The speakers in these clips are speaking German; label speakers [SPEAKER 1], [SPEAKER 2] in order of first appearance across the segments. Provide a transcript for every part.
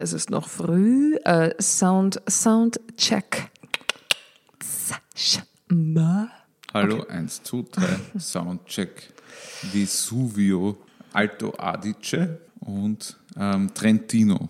[SPEAKER 1] Es ist noch früh. Äh, Sound, Soundcheck.
[SPEAKER 2] Hallo, okay. 1, 2, 3, Soundcheck. Vesuvio, Alto Adige und ähm, Trentino.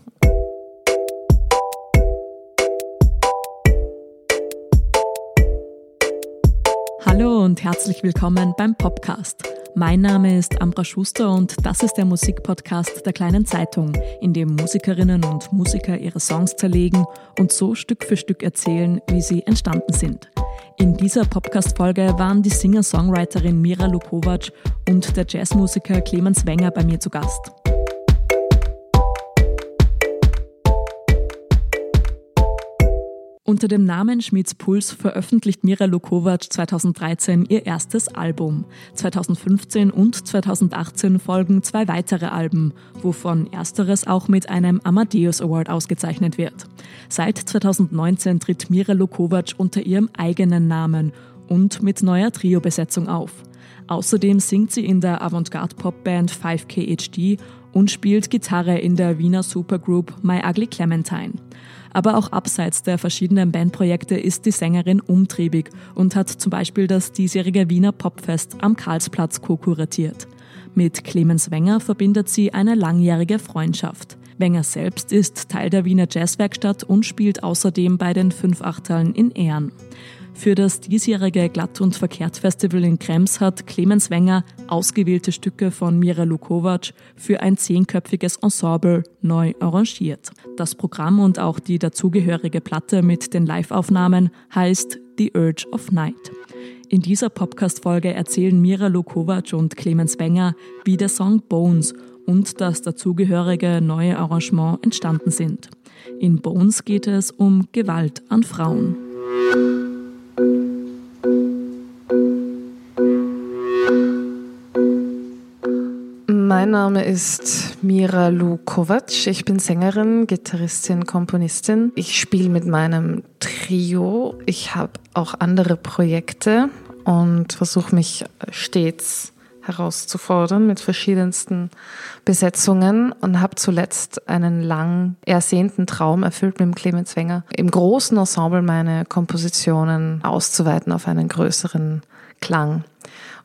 [SPEAKER 3] Hallo und herzlich willkommen beim Podcast. Mein Name ist Ambra Schuster und das ist der Musikpodcast der kleinen Zeitung, in dem Musikerinnen und Musiker ihre Songs zerlegen und so Stück für Stück erzählen, wie sie entstanden sind. In dieser Podcast-Folge waren die Singer-Songwriterin Mira Lukovac und der Jazzmusiker Clemens Wenger bei mir zu Gast. Unter dem Namen Schmieds Puls veröffentlicht Mira Lukovac 2013 ihr erstes Album. 2015 und 2018 folgen zwei weitere Alben, wovon ersteres auch mit einem Amadeus Award ausgezeichnet wird. Seit 2019 tritt Mira Lukovac unter ihrem eigenen Namen und mit neuer Trio-Besetzung auf. Außerdem singt sie in der Avantgarde-Popband 5KHD und spielt Gitarre in der Wiener Supergroup My Ugly Clementine. Aber auch abseits der verschiedenen Bandprojekte ist die Sängerin umtriebig und hat zum Beispiel das diesjährige Wiener Popfest am Karlsplatz co-kuratiert. Mit Clemens Wenger verbindet sie eine langjährige Freundschaft. Wenger selbst ist Teil der Wiener Jazzwerkstatt und spielt außerdem bei den Fünfachtern in Ehren. Für das diesjährige Glatt- und Verkehrt-Festival in Krems hat Clemens Wenger ausgewählte Stücke von Mira Lukovac für ein zehnköpfiges Ensemble neu arrangiert. Das Programm und auch die dazugehörige Platte mit den Live-Aufnahmen heißt The Urge of Night. In dieser Podcast-Folge erzählen Mira Lukovac und Clemens Wenger, wie der Song Bones und das dazugehörige neue Arrangement entstanden sind. In Bones geht es um Gewalt an Frauen.
[SPEAKER 1] Mein Name ist Mira Lukovac. Ich bin Sängerin, Gitarristin, Komponistin. Ich spiele mit meinem Trio. Ich habe auch andere Projekte und versuche mich stets herauszufordern mit verschiedensten Besetzungen und habe zuletzt einen lang ersehnten Traum erfüllt mit Clemens Wenger, im großen Ensemble meine Kompositionen auszuweiten auf einen größeren Klang.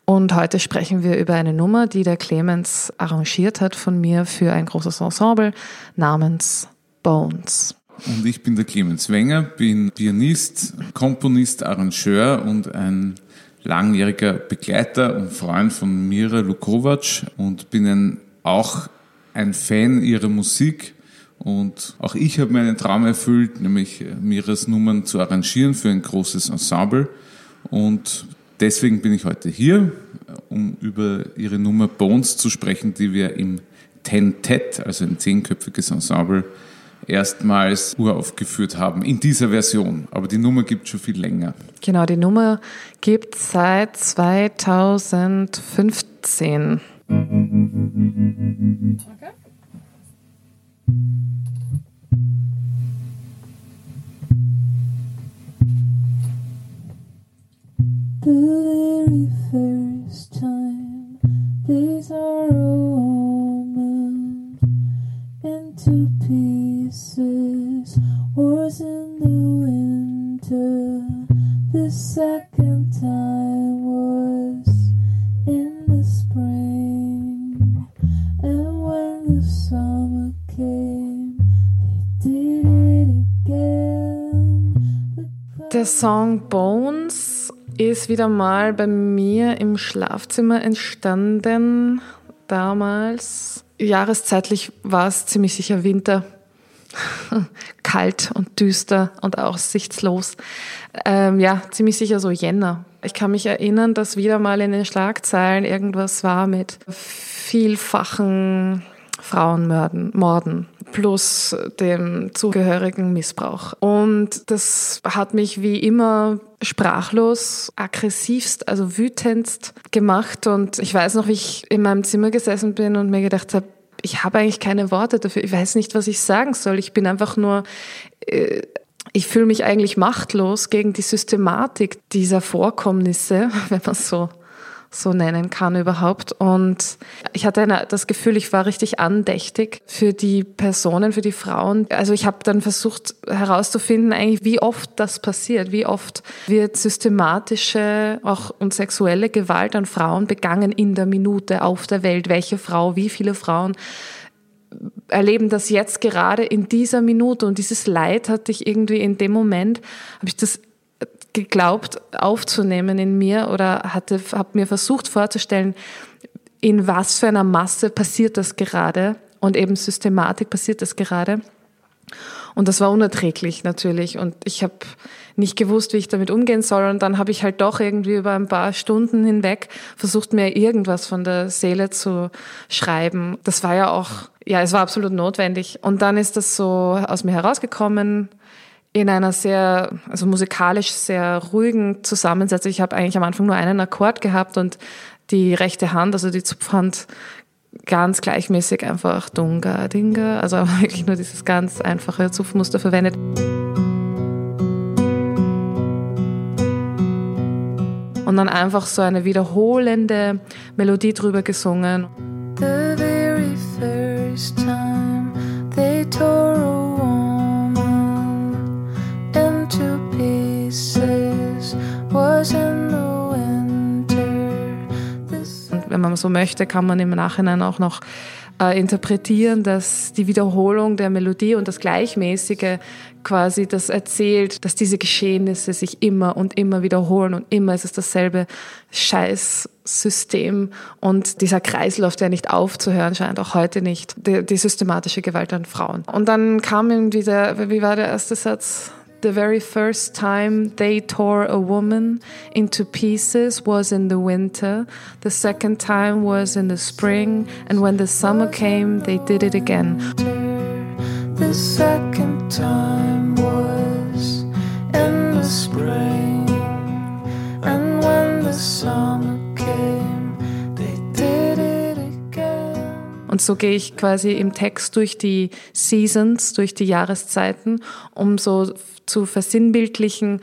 [SPEAKER 1] Und heute sprechen wir über eine Nummer, die der Clemens arrangiert hat von mir für ein großes Ensemble namens Bones.
[SPEAKER 2] Und ich bin der Clemens Wenger, bin Pianist, Komponist, Arrangeur und ein langjähriger Begleiter und Freund von Mira Lukovac und bin ein, auch ein Fan ihrer Musik. Und auch ich habe mir einen Traum erfüllt, nämlich Miras Nummern zu arrangieren für ein großes Ensemble. Und deswegen bin ich heute hier, um über ihre Nummer Bones zu sprechen, die wir im Tentet, also ein zehnköpfiges Ensemble, erstmals uraufgeführt haben in dieser Version. Aber die Nummer gibt es schon viel länger.
[SPEAKER 1] Genau, die Nummer gibt es seit 2015. Okay. The very first time these are omen into pieces, wars in the winter. The second time was in the spring, and when the summer came, they did it again. The song Bones ist wieder mal bei mir im Schlafzimmer entstanden. Damals, jahreszeitlich war es ziemlich sicher Winter. Kalt und düster und aussichtslos. Ähm, ja, ziemlich sicher so Jänner. Ich kann mich erinnern, dass wieder mal in den Schlagzeilen irgendwas war mit vielfachen Frauenmorden, Morden plus dem zugehörigen Missbrauch. Und das hat mich wie immer sprachlos, aggressivst, also wütendst gemacht. Und ich weiß noch, wie ich in meinem Zimmer gesessen bin und mir gedacht habe, ich habe eigentlich keine Worte dafür. Ich weiß nicht, was ich sagen soll. Ich bin einfach nur, äh, ich fühle mich eigentlich machtlos gegen die Systematik dieser Vorkommnisse, wenn man so so nennen kann überhaupt. Und ich hatte eine, das Gefühl, ich war richtig andächtig für die Personen, für die Frauen. Also ich habe dann versucht herauszufinden, eigentlich, wie oft das passiert, wie oft wird systematische auch und sexuelle Gewalt an Frauen begangen in der Minute auf der Welt. Welche Frau, wie viele Frauen erleben das jetzt gerade in dieser Minute und dieses Leid hatte ich irgendwie in dem Moment, habe ich das geglaubt aufzunehmen in mir oder hatte, habe mir versucht vorzustellen, in was für einer Masse passiert das gerade und eben Systematik passiert das gerade. Und das war unerträglich natürlich. Und ich habe nicht gewusst, wie ich damit umgehen soll. Und dann habe ich halt doch irgendwie über ein paar Stunden hinweg versucht, mir irgendwas von der Seele zu schreiben. Das war ja auch, ja, es war absolut notwendig. Und dann ist das so aus mir herausgekommen in einer sehr, also musikalisch sehr ruhigen Zusammensetzung. Ich habe eigentlich am Anfang nur einen Akkord gehabt und die rechte Hand, also die Zupfhand, ganz gleichmäßig einfach Dunga, Dinga, also wirklich nur dieses ganz einfache Zupfmuster verwendet. Und dann einfach so eine wiederholende Melodie drüber gesungen. The very first time wenn man so möchte, kann man im Nachhinein auch noch äh, interpretieren, dass die Wiederholung der Melodie und das Gleichmäßige quasi das erzählt, dass diese Geschehnisse sich immer und immer wiederholen und immer ist es dasselbe Scheißsystem und dieser Kreislauf, der nicht aufzuhören scheint, auch heute nicht, die, die systematische Gewalt an Frauen. Und dann kam irgendwie der, wie war der erste Satz? The very first time they tore a woman into pieces was in the winter. The second time was in the spring. And when the summer came, they did it again. The second time was in the spring. And when the summer came, they did it again. Und so gehe ich quasi im Text durch die Seasons, durch die Jahreszeiten, um so zu versinnbildlichen,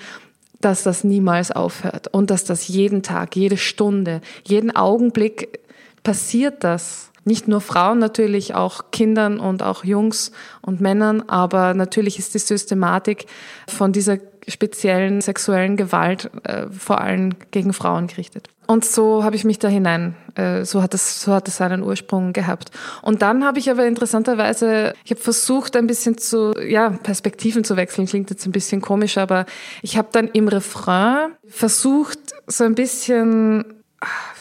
[SPEAKER 1] dass das niemals aufhört und dass das jeden Tag, jede Stunde, jeden Augenblick passiert das. Nicht nur Frauen, natürlich auch Kindern und auch Jungs und Männern, aber natürlich ist die Systematik von dieser speziellen sexuellen Gewalt äh, vor allem gegen Frauen gerichtet. Und so habe ich mich da hinein, äh, so hat es so hat es seinen Ursprung gehabt. Und dann habe ich aber interessanterweise, ich habe versucht ein bisschen zu, ja, Perspektiven zu wechseln, klingt jetzt ein bisschen komisch, aber ich habe dann im Refrain versucht, so ein bisschen,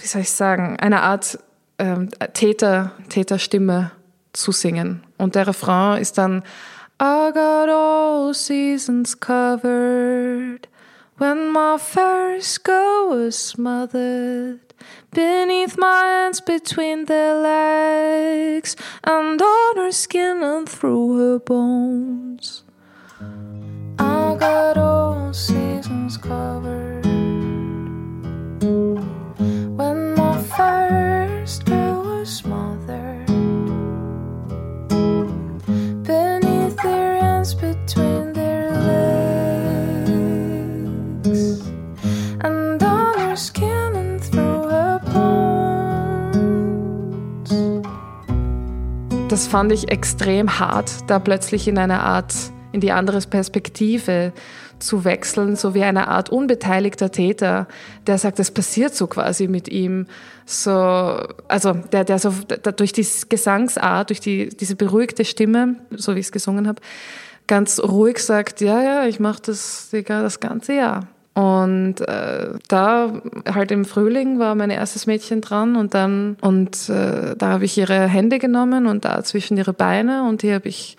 [SPEAKER 1] wie soll ich sagen, eine Art ähm, Täter, Täterstimme zu singen. Und der Refrain ist dann I got all seasons covered when my first girl was smothered beneath my hands between their legs and on her skin and through her bones. I got all seasons covered Das fand ich extrem hart, da plötzlich in eine Art, in die andere Perspektive zu wechseln, so wie eine Art unbeteiligter Täter, der sagt, es passiert so quasi mit ihm. So, also der, der so der, durch die Gesangsart, durch die, diese beruhigte Stimme, so wie ich es gesungen habe, ganz ruhig sagt, ja, ja, ich mache das egal das ganze Jahr. Und äh, da halt im Frühling war mein erstes Mädchen dran und dann und äh, da habe ich ihre Hände genommen und da zwischen ihre Beine und die habe ich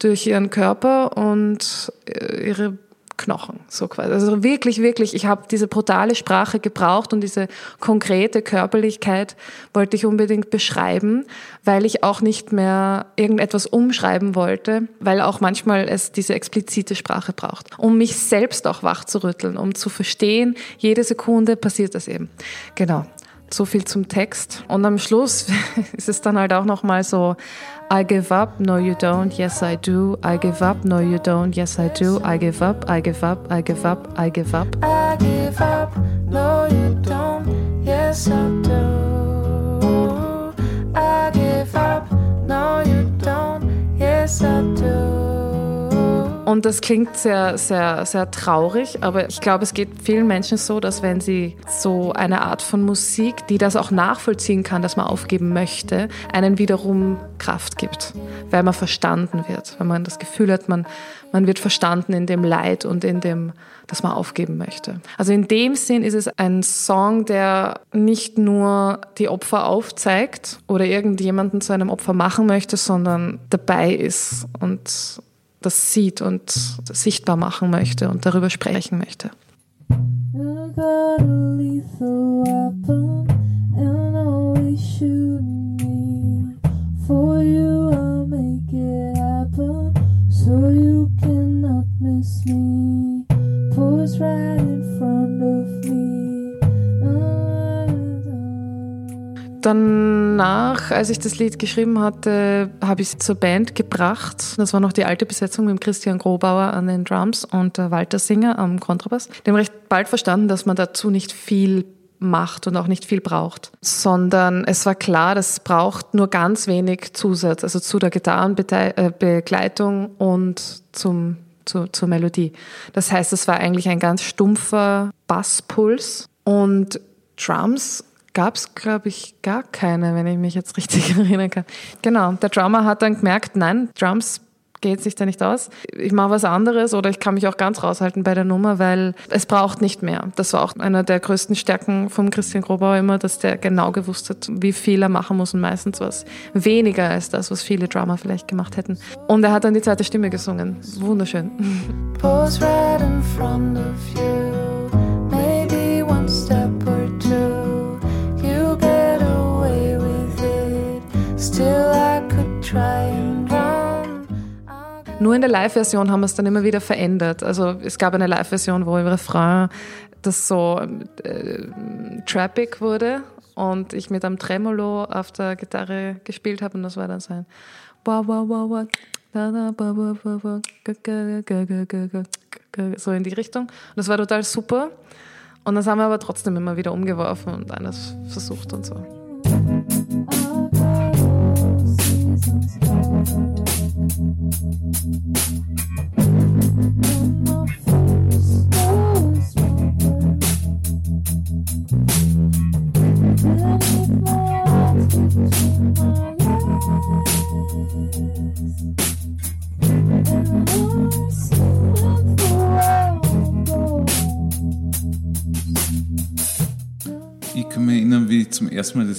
[SPEAKER 1] durch ihren Körper und äh, ihre Knochen, so quasi. Also wirklich, wirklich, ich habe diese brutale Sprache gebraucht und diese konkrete Körperlichkeit wollte ich unbedingt beschreiben, weil ich auch nicht mehr irgendetwas umschreiben wollte, weil auch manchmal es diese explizite Sprache braucht, um mich selbst auch wach zu rütteln, um zu verstehen, jede Sekunde passiert das eben. Genau. So viel zum Text. Und am Schluss ist es dann halt auch nochmal so, I give up, no you don't, yes I do. I give up, no you don't, yes I do. I give up, I give up, I give up, I give up. I give up, no you don't, yes
[SPEAKER 4] I do. I give up. No, you don't. Yes, I do.
[SPEAKER 1] Und das klingt sehr, sehr, sehr traurig, aber ich glaube, es geht vielen Menschen so, dass wenn sie so eine Art von Musik, die das auch nachvollziehen kann, dass man aufgeben möchte, einen wiederum Kraft gibt, weil man verstanden wird, wenn man das Gefühl hat, man, man wird verstanden in dem Leid und in dem, dass man aufgeben möchte. Also in dem Sinn ist es ein Song, der nicht nur die Opfer aufzeigt oder irgendjemanden zu einem Opfer machen möchte, sondern dabei ist und das sieht und sichtbar machen möchte und darüber sprechen möchte.
[SPEAKER 4] So you cannot miss me. Pose right
[SPEAKER 1] Danach, als ich das Lied geschrieben hatte, habe ich es zur Band gebracht. Das war noch die alte Besetzung mit Christian Grobauer an den Drums und Walter Singer am Kontrabass. Die haben recht bald verstanden, dass man dazu nicht viel macht und auch nicht viel braucht, sondern es war klar, das braucht nur ganz wenig Zusatz, also zu der Gitarrenbegleitung und zum, zu, zur Melodie. Das heißt, es war eigentlich ein ganz stumpfer Basspuls und Drums gab es, glaube ich, gar keine, wenn ich mich jetzt richtig erinnern kann. Genau, der Drummer hat dann gemerkt, nein, Drums geht sich da nicht aus. Ich mache was anderes oder ich kann mich auch ganz raushalten bei der Nummer, weil es braucht nicht mehr. Das war auch einer der größten Stärken vom Christian Grobauer immer, dass der genau gewusst hat, wie viel er machen muss und meistens was weniger als das, was viele Drummer vielleicht gemacht hätten. Und er hat dann die zweite Stimme gesungen. Wunderschön.
[SPEAKER 4] Pose right in front of you.
[SPEAKER 1] Nur in der Live-Version haben wir es dann immer wieder verändert. Also es gab eine Live-Version, wo im Refrain das so äh, trappig wurde und ich mit einem Tremolo auf der Gitarre gespielt habe und das war dann so ein wow, wow, wow, wow, da, da, ba, ba, ba, ba, ga, ga, ga, ga, ga, ga, ga, so in die Richtung. Und das war total super. Und das haben wir aber trotzdem immer wieder umgeworfen und eines versucht und so.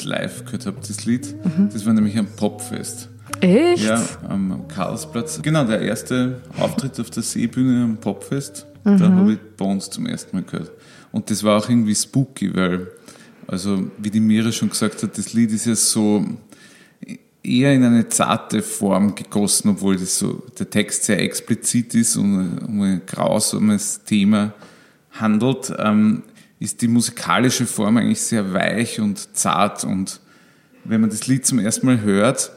[SPEAKER 2] Live gehört habe, das Lied. Das war nämlich am Popfest.
[SPEAKER 1] Echt?
[SPEAKER 2] Ja, am Karlsplatz. Genau, der erste Auftritt auf der Seebühne am Popfest. Da habe ich Bones zum ersten Mal gehört. Und das war auch irgendwie spooky, weil, also wie die Mira schon gesagt hat, das Lied ist ja so eher in eine zarte Form gegossen, obwohl das so, der Text sehr explizit ist und um ein grausames Thema handelt, ähm, ist die musikalische Form eigentlich sehr weich und zart und wenn man das Lied zum ersten Mal hört,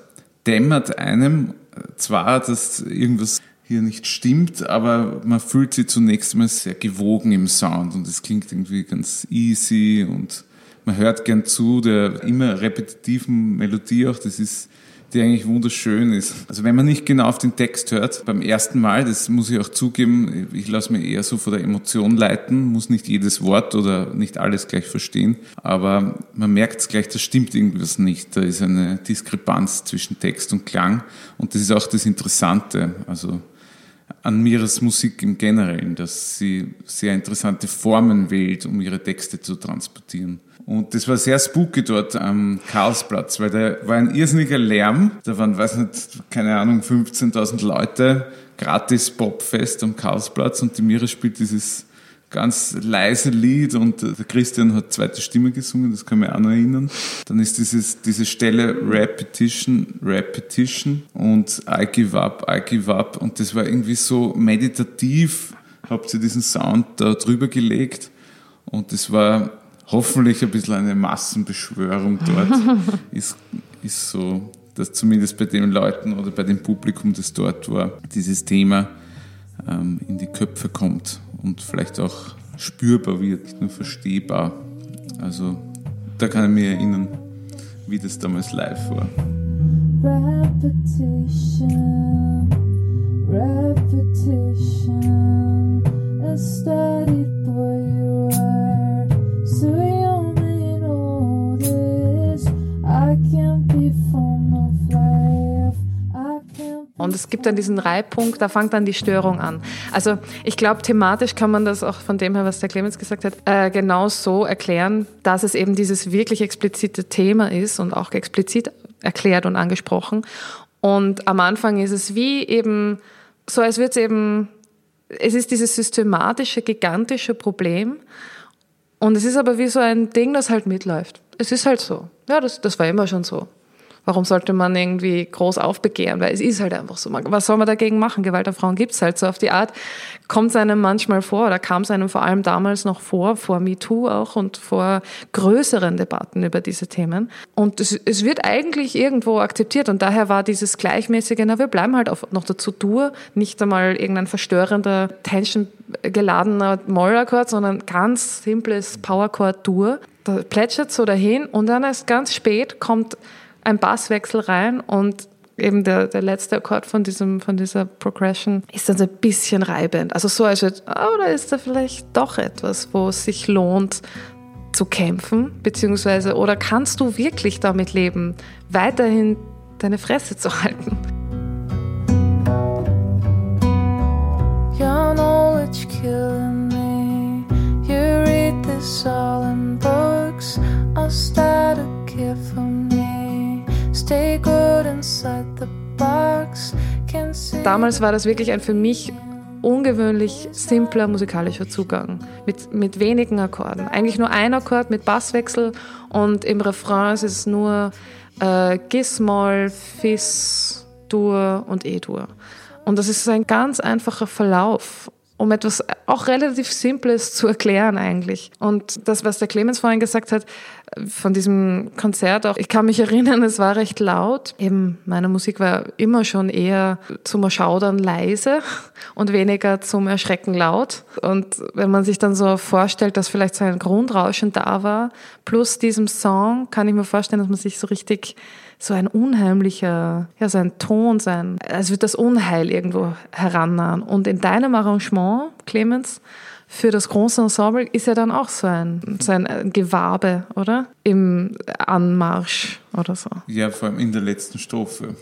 [SPEAKER 2] dämmert einem zwar, dass irgendwas hier nicht stimmt, aber man fühlt sich zunächst mal sehr gewogen im Sound und es klingt irgendwie ganz easy und man hört gern zu der immer repetitiven Melodie auch, das ist die eigentlich wunderschön ist. Also wenn man nicht genau auf den Text hört, beim ersten Mal, das muss ich auch zugeben, ich lasse mich eher so von der Emotion leiten, muss nicht jedes Wort oder nicht alles gleich verstehen, aber man merkt es gleich, da stimmt irgendwas nicht. Da ist eine Diskrepanz zwischen Text und Klang und das ist auch das Interessante. Also an Miras Musik im Generellen, dass sie sehr interessante Formen wählt, um ihre Texte zu transportieren. Und das war sehr spooky dort am Karlsplatz, weil da war ein irrsinniger Lärm. Da waren, weiß nicht, keine Ahnung, 15.000 Leute, gratis Popfest am Karlsplatz und die Mira spielt dieses ganz leise Lied und der Christian hat zweite Stimme gesungen, das kann mich auch noch erinnern. Dann ist dieses, diese Stelle Repetition, Repetition und I give up, I give up und das war irgendwie so meditativ, habt ihr diesen Sound da drüber gelegt und das war hoffentlich ein bisschen eine Massenbeschwörung dort, ist, ist so, dass zumindest bei den Leuten oder bei dem Publikum, das dort war, dieses Thema ähm, in die Köpfe kommt und vielleicht auch spürbar wird, nicht nur verstehbar. Also da kann ich mich erinnern, wie das damals live war.
[SPEAKER 4] Repetition, repetition, a studied boy you
[SPEAKER 1] Und es gibt dann diesen Reibpunkt, da fängt dann die Störung an. Also ich glaube, thematisch kann man das auch von dem her, was der Clemens gesagt hat, äh, genau so erklären, dass es eben dieses wirklich explizite Thema ist und auch explizit erklärt und angesprochen. Und am Anfang ist es wie eben, so als würde es eben, es ist dieses systematische, gigantische Problem. Und es ist aber wie so ein Ding, das halt mitläuft. Es ist halt so. Ja, das, das war immer schon so. Warum sollte man irgendwie groß aufbegehren? Weil es ist halt einfach so. Was soll man dagegen machen? Gewalt an Frauen gibt's halt so auf die Art. Kommt es einem manchmal vor, oder kam es einem vor allem damals noch vor, vor MeToo auch und vor größeren Debatten über diese Themen. Und es, es wird eigentlich irgendwo akzeptiert. Und daher war dieses gleichmäßige, na, wir bleiben halt auf, noch dazu Dur, nicht einmal irgendein verstörender, tensiongeladener Mollakkord, sondern ganz simples Powerchord-Dur. Da plätschert so dahin und dann erst ganz spät kommt ein Basswechsel rein und eben der, der letzte Akkord von, diesem, von dieser Progression ist dann so ein bisschen reibend. Also so, als würde, oh, da ist da vielleicht doch etwas, wo es sich lohnt zu kämpfen, beziehungsweise, oder kannst du wirklich damit leben, weiterhin deine Fresse zu halten?
[SPEAKER 4] Your knowledge killing me. You read this all in books. I'll start to care for me.
[SPEAKER 1] Damals war das wirklich ein für mich ungewöhnlich simpler musikalischer Zugang mit, mit wenigen Akkorden. Eigentlich nur ein Akkord mit Basswechsel und im Refrain ist es nur äh, Gis-Moll, Fis, Dur und E-Dur. Und das ist ein ganz einfacher Verlauf, um etwas auch relativ Simples zu erklären eigentlich. Und das, was der Clemens vorhin gesagt hat, von diesem Konzert auch, ich kann mich erinnern, es war recht laut. Eben, meine Musik war immer schon eher zum Erschaudern leise und weniger zum Erschrecken laut. Und wenn man sich dann so vorstellt, dass vielleicht so ein Grundrauschen da war, plus diesem Song, kann ich mir vorstellen, dass man sich so richtig so ein unheimlicher, ja, so ein Ton sein, als würde das Unheil irgendwo herannahen. Und in deinem Arrangement, Clemens, für das große Ensemble ist ja dann auch so ein, so ein Gewabe, oder? Im Anmarsch oder so.
[SPEAKER 2] Ja, vor allem in der letzten Strophe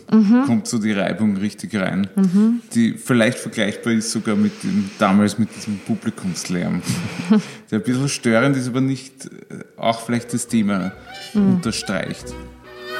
[SPEAKER 2] kommt so die Reibung richtig rein, die vielleicht vergleichbar ist sogar mit dem, damals mit diesem Publikumslärm. Der ein bisschen störend ist, aber nicht äh, auch vielleicht das Thema unterstreicht.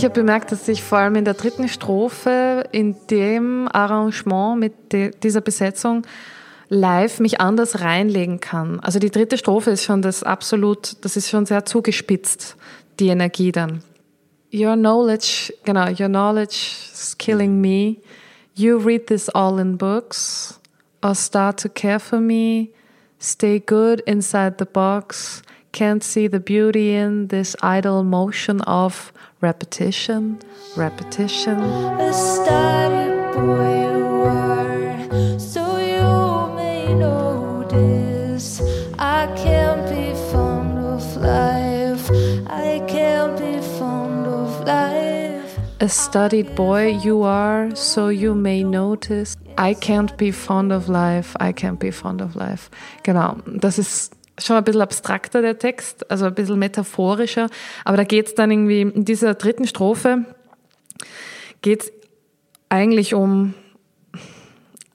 [SPEAKER 1] Ich habe bemerkt, dass ich vor allem in der dritten Strophe, in dem Arrangement mit de, dieser Besetzung live mich anders reinlegen kann. Also die dritte Strophe ist schon das absolut, das ist schon sehr zugespitzt, die Energie dann. Your knowledge, genau, your knowledge is killing me. You read this all in books or start to care for me. Stay good inside the box. Can't see the beauty in this idle motion of repetition, repetition.
[SPEAKER 4] A starry boy you are, so you may notice. I can't be fond of life. I can't be fond of life.
[SPEAKER 1] A studied boy you are, so you may notice. I can't be fond of life, I can't be fond of life. Genau, das ist schon ein bisschen abstrakter, der Text, also ein bisschen metaphorischer, aber da geht es dann irgendwie in dieser dritten Strophe, geht es eigentlich um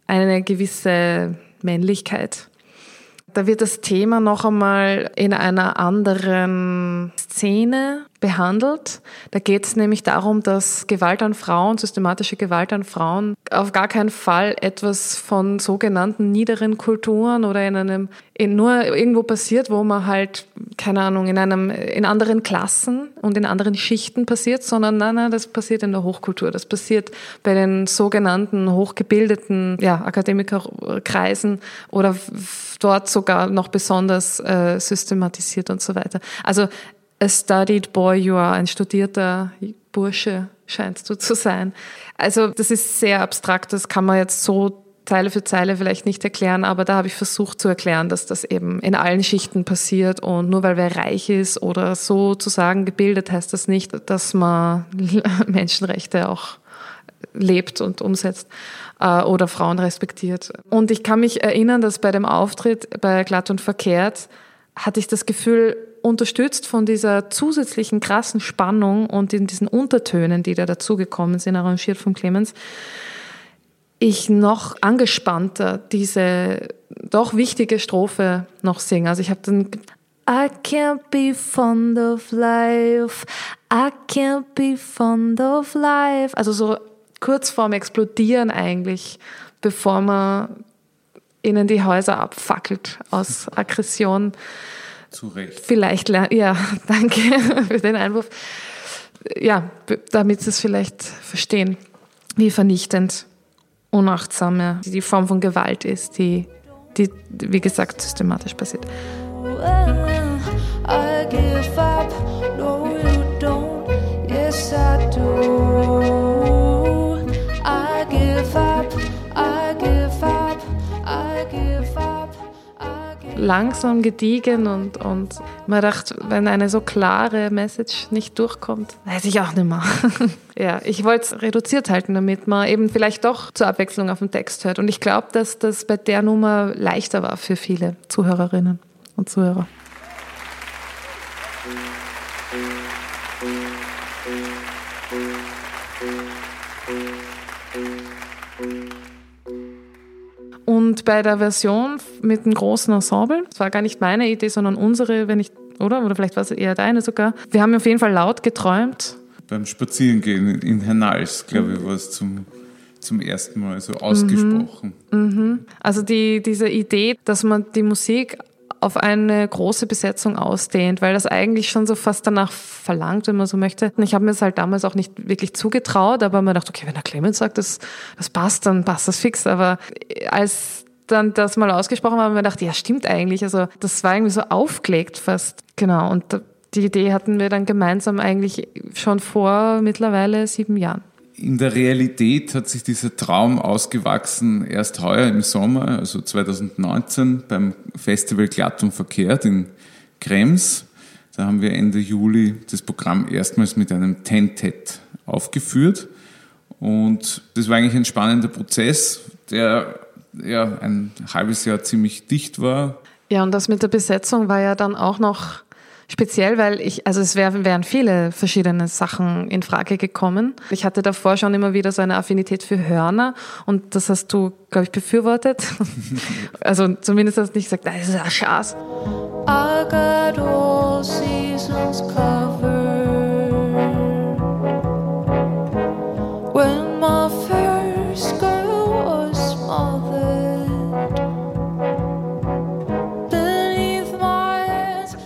[SPEAKER 1] eine gewisse Männlichkeit. Da wird das Thema noch einmal in einer anderen Szene behandelt. Da geht es nämlich darum, dass Gewalt an Frauen, systematische Gewalt an Frauen auf gar keinen Fall etwas von sogenannten niederen Kulturen oder in einem in nur irgendwo passiert, wo man halt keine Ahnung, in einem, in anderen Klassen und in anderen Schichten passiert, sondern nein, nein, das passiert in der Hochkultur. Das passiert bei den sogenannten hochgebildeten ja, Akademikerkreisen oder dort sogar noch besonders äh, systematisiert und so weiter. Also a studied boy you are, ein studierter Bursche scheinst du zu sein. Also das ist sehr abstrakt, das kann man jetzt so Zeile für Zeile vielleicht nicht erklären, aber da habe ich versucht zu erklären, dass das eben in allen Schichten passiert und nur weil wer reich ist oder sozusagen gebildet, heißt das nicht, dass man Menschenrechte auch lebt und umsetzt äh, oder Frauen respektiert. Und ich kann mich erinnern, dass bei dem Auftritt bei Glatt und Verkehrt hatte ich das Gefühl, unterstützt von dieser zusätzlichen krassen Spannung und in diesen Untertönen, die da dazugekommen sind, arrangiert von Clemens, ich noch angespannter diese doch wichtige Strophe noch singe. Also ich habe dann I can't be fond of life, I can't be fond of life. Also so kurz vorm Explodieren eigentlich, bevor man ihnen die Häuser abfackelt aus Aggression.
[SPEAKER 2] Zu Recht.
[SPEAKER 1] Vielleicht, ja, danke für den Einwurf. Ja, damit sie es vielleicht verstehen, wie vernichtend unachtsame, die Form von Gewalt ist, die, die wie gesagt, systematisch passiert. I give up, no you don't, yes I do. Langsam gediegen und, und man dachte, wenn eine so klare Message nicht durchkommt, weiß ich auch nicht mehr. ja, ich wollte es reduziert halten, damit man eben vielleicht doch zur Abwechslung auf den Text hört. Und ich glaube, dass das bei der Nummer leichter war für viele Zuhörerinnen und Zuhörer. Und bei der Version mit dem großen Ensemble, das war gar nicht meine Idee, sondern unsere, wenn ich, oder? Oder vielleicht war es eher deine sogar. Wir haben auf jeden Fall laut geträumt.
[SPEAKER 2] Beim Spazierengehen in Hernals, glaube ich, war es zum, zum ersten Mal so ausgesprochen.
[SPEAKER 1] Mhm. Mhm. Also die, diese Idee, dass man die Musik auf eine große Besetzung ausdehnt, weil das eigentlich schon so fast danach verlangt, wenn man so möchte. Und ich habe mir es halt damals auch nicht wirklich zugetraut, aber man dachte, okay, wenn der Clemens sagt, das, das passt, dann passt das fix. Aber als dann das mal ausgesprochen war, haben wir gedacht, ja, stimmt eigentlich. Also das war irgendwie so aufgelegt fast. Genau. Und die Idee hatten wir dann gemeinsam eigentlich schon vor mittlerweile sieben Jahren.
[SPEAKER 2] In der Realität hat sich dieser Traum ausgewachsen erst heuer im Sommer, also 2019, beim Festival Glatt und Verkehrt in Krems. Da haben wir Ende Juli das Programm erstmals mit einem Tentet aufgeführt. Und das war eigentlich ein spannender Prozess, der ja ein halbes Jahr ziemlich dicht war.
[SPEAKER 1] Ja, und das mit der Besetzung war ja dann auch noch Speziell, weil ich, also es wär, wären viele verschiedene Sachen in Frage gekommen. Ich hatte davor schon immer wieder so eine Affinität für Hörner und das hast du, glaube ich, befürwortet. also zumindest hast du nicht gesagt, das ist ein Schatz. I got all seasons covered.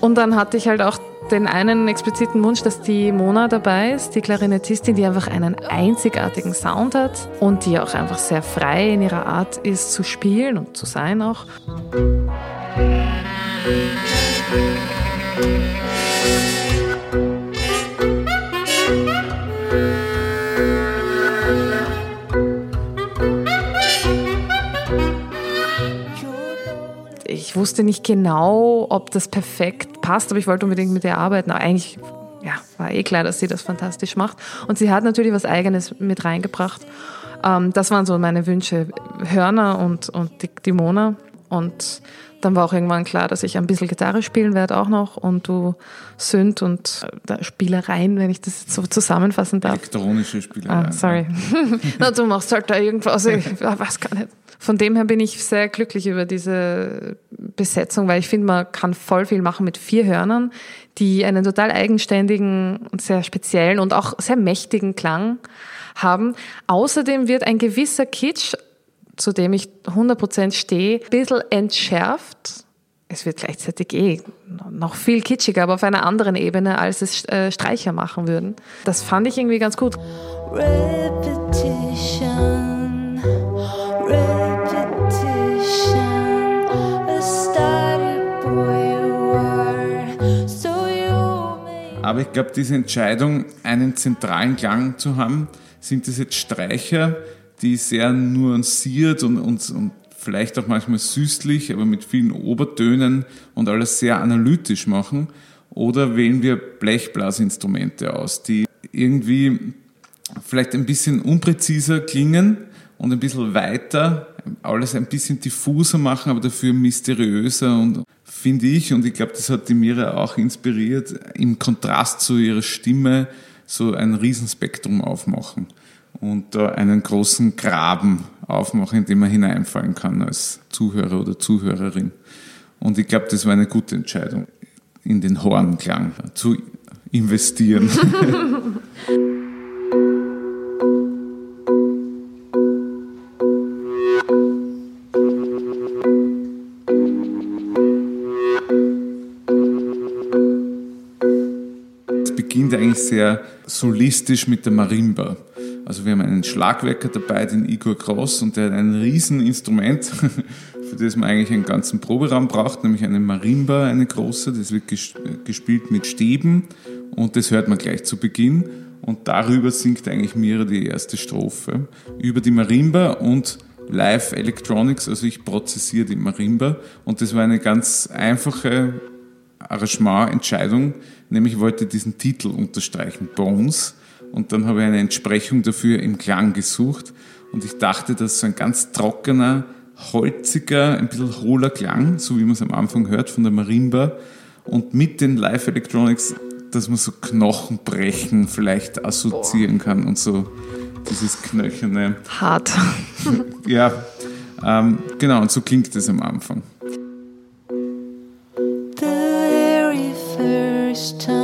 [SPEAKER 1] Und dann hatte ich halt auch den einen expliziten Wunsch, dass die Mona dabei ist, die Klarinettistin, die einfach einen einzigartigen Sound hat und die auch einfach sehr frei in ihrer Art ist zu spielen und zu sein auch. ich wusste nicht genau, ob das perfekt passt, aber ich wollte unbedingt mit ihr arbeiten. Aber eigentlich ja, war eh klar, dass sie das fantastisch macht. Und sie hat natürlich was Eigenes mit reingebracht. Ähm, das waren so meine Wünsche. Hörner und, und die, die Mona. Und dann war auch irgendwann klar, dass ich ein bisschen Gitarre spielen werde auch noch und du Synth und äh, Spielereien, wenn ich das jetzt so zusammenfassen darf.
[SPEAKER 2] Elektronische Spielereien.
[SPEAKER 1] Ah, sorry. Na, du machst halt da irgendwas, ich weiß gar nicht. Von dem her bin ich sehr glücklich über diese Besetzung, weil ich finde, man kann voll viel machen mit vier Hörnern, die einen total eigenständigen und sehr speziellen und auch sehr mächtigen Klang haben. Außerdem wird ein gewisser Kitsch, zu dem ich 100% stehe, ein bisschen entschärft es wird gleichzeitig eh noch viel kitschiger, aber auf einer anderen Ebene, als es äh, Streicher machen würden. Das fand ich irgendwie ganz gut. Repetition,
[SPEAKER 2] Aber ich glaube, diese Entscheidung, einen zentralen Klang zu haben, sind das jetzt Streicher, die sehr nuanciert und, und, und vielleicht auch manchmal süßlich, aber mit vielen Obertönen und alles sehr analytisch machen? Oder wählen wir Blechblasinstrumente aus, die irgendwie vielleicht ein bisschen unpräziser klingen und ein bisschen weiter, alles ein bisschen diffuser machen, aber dafür mysteriöser und finde ich, und ich glaube, das hat die Mira auch inspiriert, im Kontrast zu ihrer Stimme so ein Riesenspektrum aufmachen und da einen großen Graben aufmachen, in den man hineinfallen kann als Zuhörer oder Zuhörerin. Und ich glaube, das war eine gute Entscheidung, in den Hornklang zu investieren. beginnt eigentlich sehr solistisch mit der Marimba. Also wir haben einen Schlagwerker dabei, den Igor Gross, und der hat ein Rieseninstrument, für das man eigentlich einen ganzen Proberaum braucht, nämlich eine Marimba, eine große. Das wird gespielt mit Stäben und das hört man gleich zu Beginn. Und darüber singt eigentlich Mira die erste Strophe. Über die Marimba und Live Electronics, also ich prozessiere die Marimba. Und das war eine ganz einfache Arrangemententscheidung, nämlich ich wollte diesen Titel unterstreichen, Bones und dann habe ich eine Entsprechung dafür im Klang gesucht und ich dachte, dass so ein ganz trockener, holziger, ein bisschen hohler Klang, so wie man es am Anfang hört von der Marimba und mit den Live Electronics, dass man so Knochenbrechen vielleicht assoziieren kann und so dieses knöcherne.
[SPEAKER 1] Hart.
[SPEAKER 2] ja, ähm, genau, und so klingt es am Anfang. First time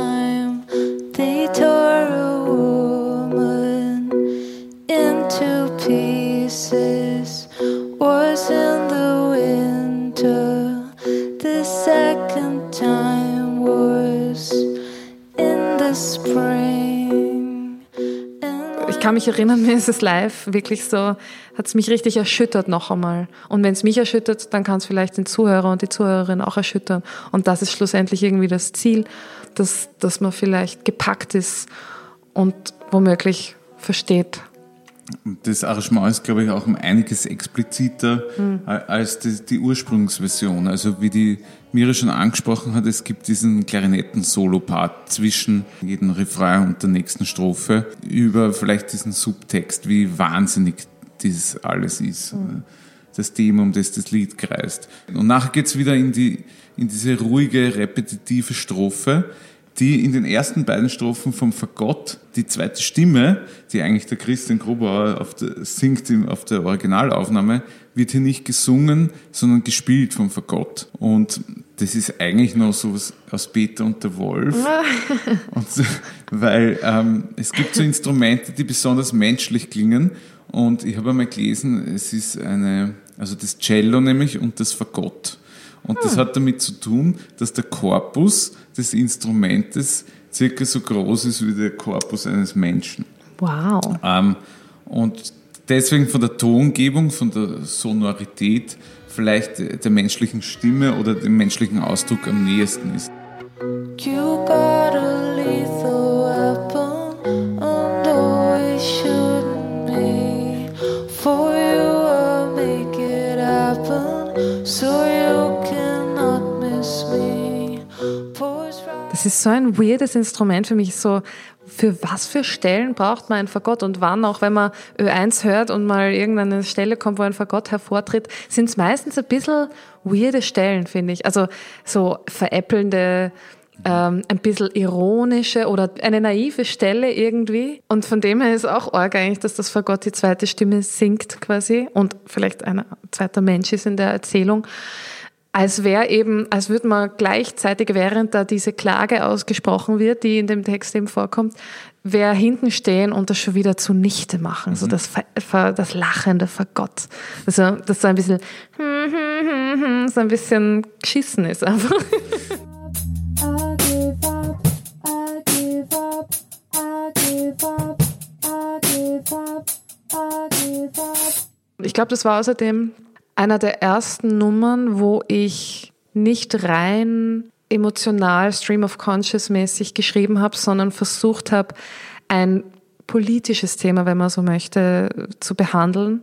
[SPEAKER 1] mich erinnern, mir ist es live wirklich so, hat es mich richtig erschüttert noch einmal. Und wenn es mich erschüttert, dann kann es vielleicht den Zuhörer und die Zuhörerin auch erschüttern. Und das ist schlussendlich irgendwie das Ziel, dass, dass man vielleicht gepackt ist und womöglich versteht,
[SPEAKER 2] das Arrangement ist, glaube ich, auch um einiges expliziter mhm. als die, die, Ursprungsversion. Also wie die Mira schon angesprochen hat, es gibt diesen Klarinetten-Solo-Part zwischen jedem Refrain und der nächsten Strophe über vielleicht diesen Subtext, wie wahnsinnig dieses alles ist. Mhm. Das Thema, um das das Lied kreist. Und nachher geht es wieder in, die, in diese ruhige, repetitive Strophe, die in den ersten beiden Strophen vom Fagott, die zweite Stimme, die eigentlich der Christian Grubauer auf der, singt auf der Originalaufnahme, wird hier nicht gesungen, sondern gespielt vom Fagott. Und das ist eigentlich noch so was aus Peter und der Wolf. und, weil ähm, es gibt so Instrumente, die besonders menschlich klingen. Und ich habe einmal gelesen, es ist eine, also das Cello nämlich und das Fagott. Und das hm. hat damit zu tun, dass der Korpus des Instrumentes circa so groß ist wie der Korpus eines Menschen.
[SPEAKER 1] Wow.
[SPEAKER 2] Ähm, und deswegen von der Tongebung, von der Sonorität vielleicht der menschlichen Stimme oder dem menschlichen Ausdruck am nächsten ist. You
[SPEAKER 1] ist so ein weirdes Instrument für mich, so für was für Stellen braucht man ein Fagott und wann, auch wenn man Ö1 hört und mal irgendeine Stelle kommt, wo ein Fagott hervortritt, sind es meistens ein bisschen weirde Stellen, finde ich. Also so veräppelnde, ähm, ein bisschen ironische oder eine naive Stelle irgendwie. Und von dem her ist auch arg eigentlich, dass das Fagott die zweite Stimme singt quasi und vielleicht ein zweiter Mensch ist in der Erzählung als wäre eben, als würde man gleichzeitig, während da diese Klage ausgesprochen wird, die in dem Text eben vorkommt, wer hinten stehen und das schon wieder zunichte machen, mhm. so das, das lachende Vergott. Also das so ein bisschen so ein bisschen geschissen ist einfach. Ich glaube, das war außerdem einer der ersten Nummern, wo ich nicht rein emotional Stream of Conscious mäßig geschrieben habe, sondern versucht habe, ein politisches Thema, wenn man so möchte, zu behandeln,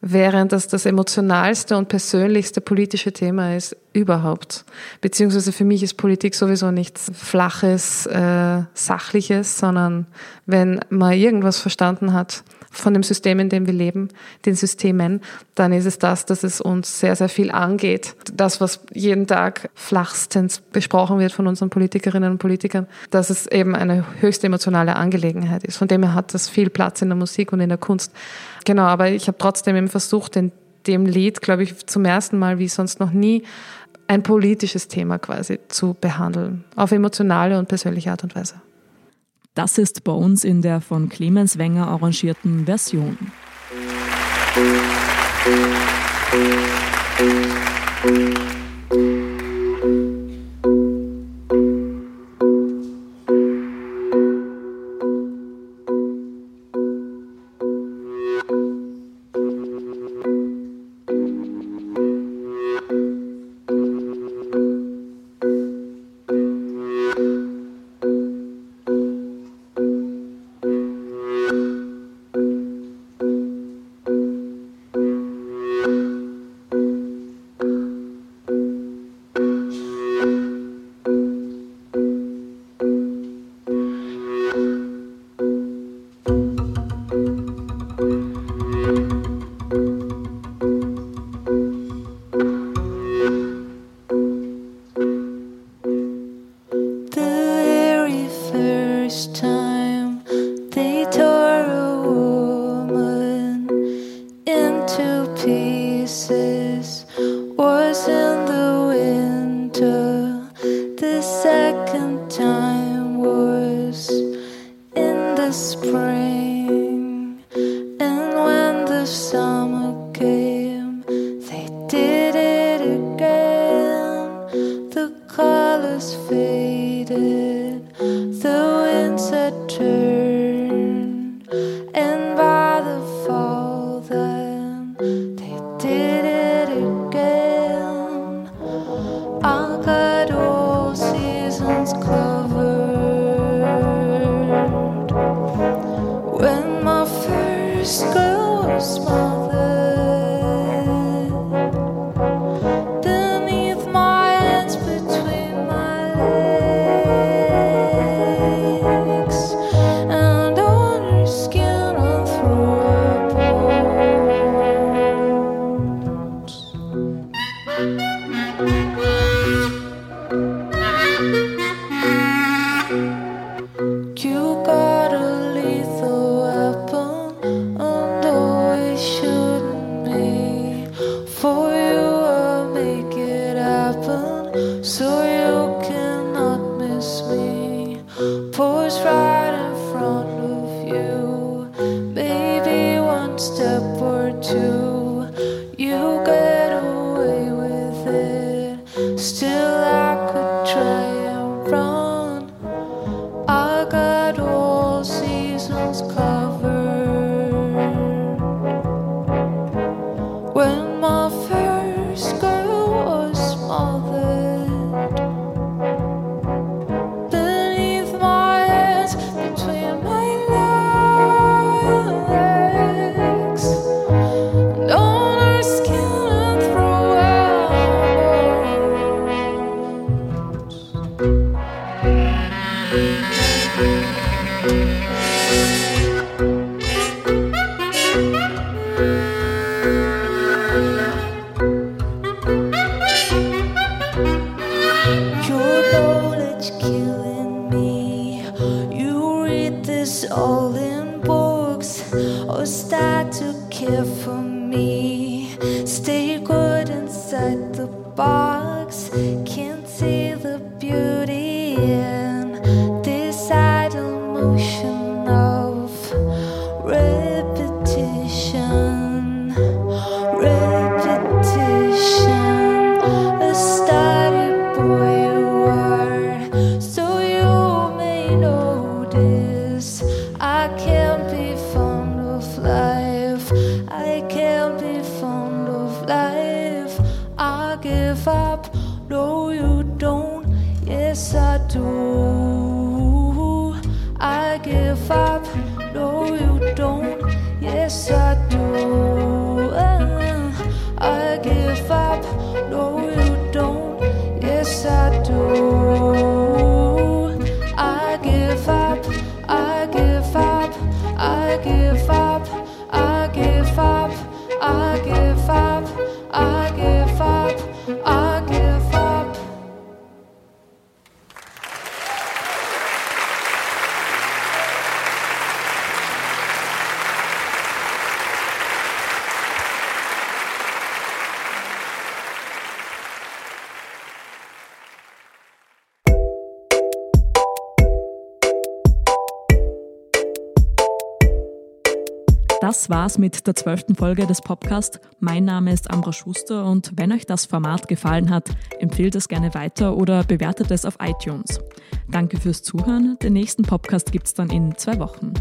[SPEAKER 1] während das das emotionalste und persönlichste politische Thema ist überhaupt. Beziehungsweise für mich ist Politik sowieso nichts Flaches, äh, Sachliches, sondern wenn man irgendwas verstanden hat, von dem System, in dem wir leben, den Systemen, dann ist es das, dass es uns sehr, sehr viel angeht. Das, was jeden Tag flachstens besprochen wird von unseren Politikerinnen und Politikern, dass es eben eine höchst emotionale Angelegenheit ist. Von dem her hat das viel Platz in der Musik und in der Kunst. Genau, aber ich habe trotzdem eben versucht, in dem Lied, glaube ich, zum ersten Mal wie sonst noch nie, ein politisches Thema quasi zu behandeln. Auf emotionale und persönliche Art und Weise.
[SPEAKER 3] Das ist Bones in der von Clemens Wenger arrangierten Version.
[SPEAKER 4] repetition.
[SPEAKER 3] Das war's mit der zwölften Folge des Podcasts. Mein Name ist Ambra Schuster und wenn euch das Format gefallen hat, empfehlt es gerne weiter oder bewertet es auf iTunes. Danke fürs Zuhören. Den nächsten Podcast gibt's dann in zwei Wochen.